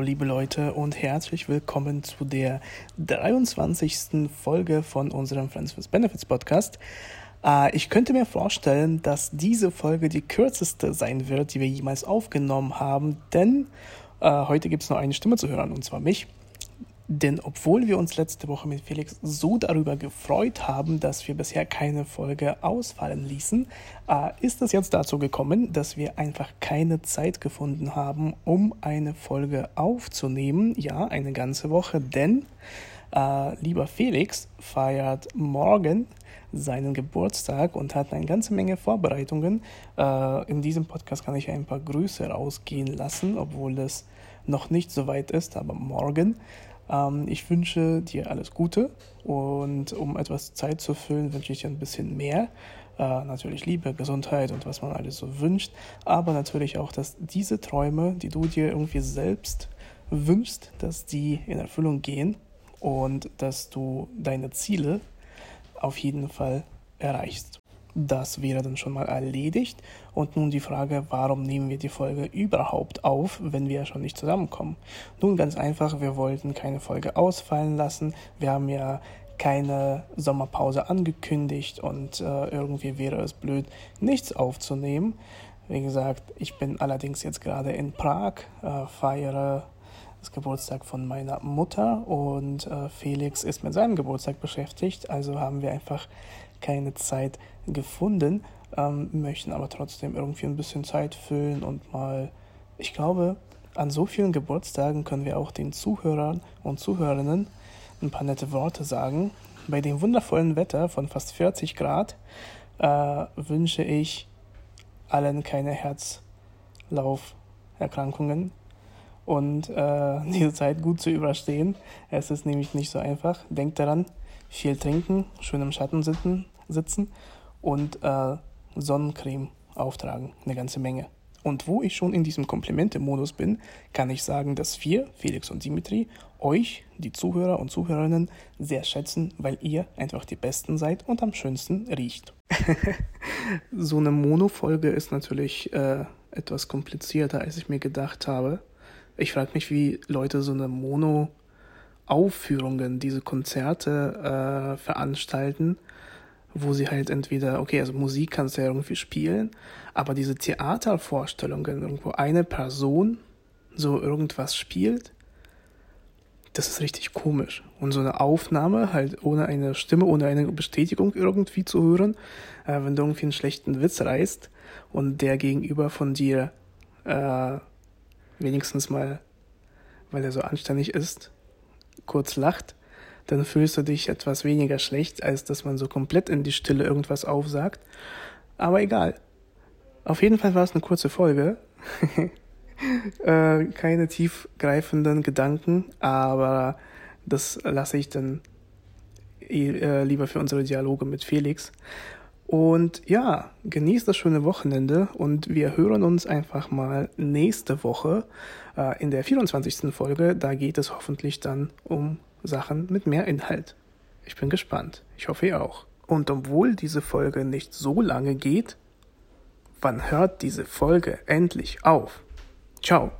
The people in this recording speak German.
liebe Leute, und herzlich willkommen zu der 23. Folge von unserem Friends with Benefits Podcast. Äh, ich könnte mir vorstellen, dass diese Folge die kürzeste sein wird, die wir jemals aufgenommen haben, denn äh, heute gibt es nur eine Stimme zu hören, und zwar mich. Denn obwohl wir uns letzte Woche mit Felix so darüber gefreut haben, dass wir bisher keine Folge ausfallen ließen, äh, ist es jetzt dazu gekommen, dass wir einfach keine Zeit gefunden haben, um eine Folge aufzunehmen. Ja, eine ganze Woche, denn äh, lieber Felix feiert morgen seinen Geburtstag und hat eine ganze Menge Vorbereitungen. Äh, in diesem Podcast kann ich ein paar Grüße rausgehen lassen, obwohl es noch nicht so weit ist, aber morgen. Ähm, ich wünsche dir alles Gute und um etwas Zeit zu füllen, wünsche ich dir ein bisschen mehr. Äh, natürlich Liebe, Gesundheit und was man alles so wünscht, aber natürlich auch, dass diese Träume, die du dir irgendwie selbst wünschst, dass die in Erfüllung gehen und dass du deine Ziele auf jeden Fall erreichst. Das wäre dann schon mal erledigt. Und nun die Frage, warum nehmen wir die Folge überhaupt auf, wenn wir schon nicht zusammenkommen? Nun ganz einfach, wir wollten keine Folge ausfallen lassen. Wir haben ja keine Sommerpause angekündigt und äh, irgendwie wäre es blöd, nichts aufzunehmen. Wie gesagt, ich bin allerdings jetzt gerade in Prag, äh, feiere das Geburtstag von meiner Mutter und äh, Felix ist mit seinem Geburtstag beschäftigt, also haben wir einfach keine Zeit gefunden, ähm, möchten aber trotzdem irgendwie ein bisschen Zeit füllen und mal, ich glaube, an so vielen Geburtstagen können wir auch den Zuhörern und Zuhörerinnen ein paar nette Worte sagen. Bei dem wundervollen Wetter von fast 40 Grad äh, wünsche ich allen keine Herzlauferkrankungen und äh, diese Zeit gut zu überstehen. Es ist nämlich nicht so einfach. Denkt daran, viel trinken, schön im Schatten sitzen, sitzen und äh, Sonnencreme auftragen, eine ganze Menge. Und wo ich schon in diesem Komplimente-Modus bin, kann ich sagen, dass wir, Felix und Dimitri, euch, die Zuhörer und Zuhörerinnen, sehr schätzen, weil ihr einfach die Besten seid und am schönsten riecht. so eine Mono-Folge ist natürlich äh, etwas komplizierter, als ich mir gedacht habe. Ich frage mich, wie Leute so eine Mono-Aufführungen, diese Konzerte äh, veranstalten wo sie halt entweder, okay, also Musik kannst du ja irgendwie spielen, aber diese Theatervorstellungen, irgendwo eine Person so irgendwas spielt, das ist richtig komisch. Und so eine Aufnahme, halt ohne eine Stimme, ohne eine Bestätigung irgendwie zu hören, äh, wenn du irgendwie einen schlechten Witz reißt und der gegenüber von dir äh, wenigstens mal, weil er so anständig ist, kurz lacht, dann fühlst du dich etwas weniger schlecht, als dass man so komplett in die Stille irgendwas aufsagt. Aber egal. Auf jeden Fall war es eine kurze Folge. äh, keine tiefgreifenden Gedanken, aber das lasse ich dann äh, lieber für unsere Dialoge mit Felix. Und ja, genießt das schöne Wochenende und wir hören uns einfach mal nächste Woche äh, in der 24. Folge. Da geht es hoffentlich dann um Sachen mit mehr Inhalt. Ich bin gespannt. Ich hoffe ihr auch. Und obwohl diese Folge nicht so lange geht, wann hört diese Folge endlich auf? Ciao.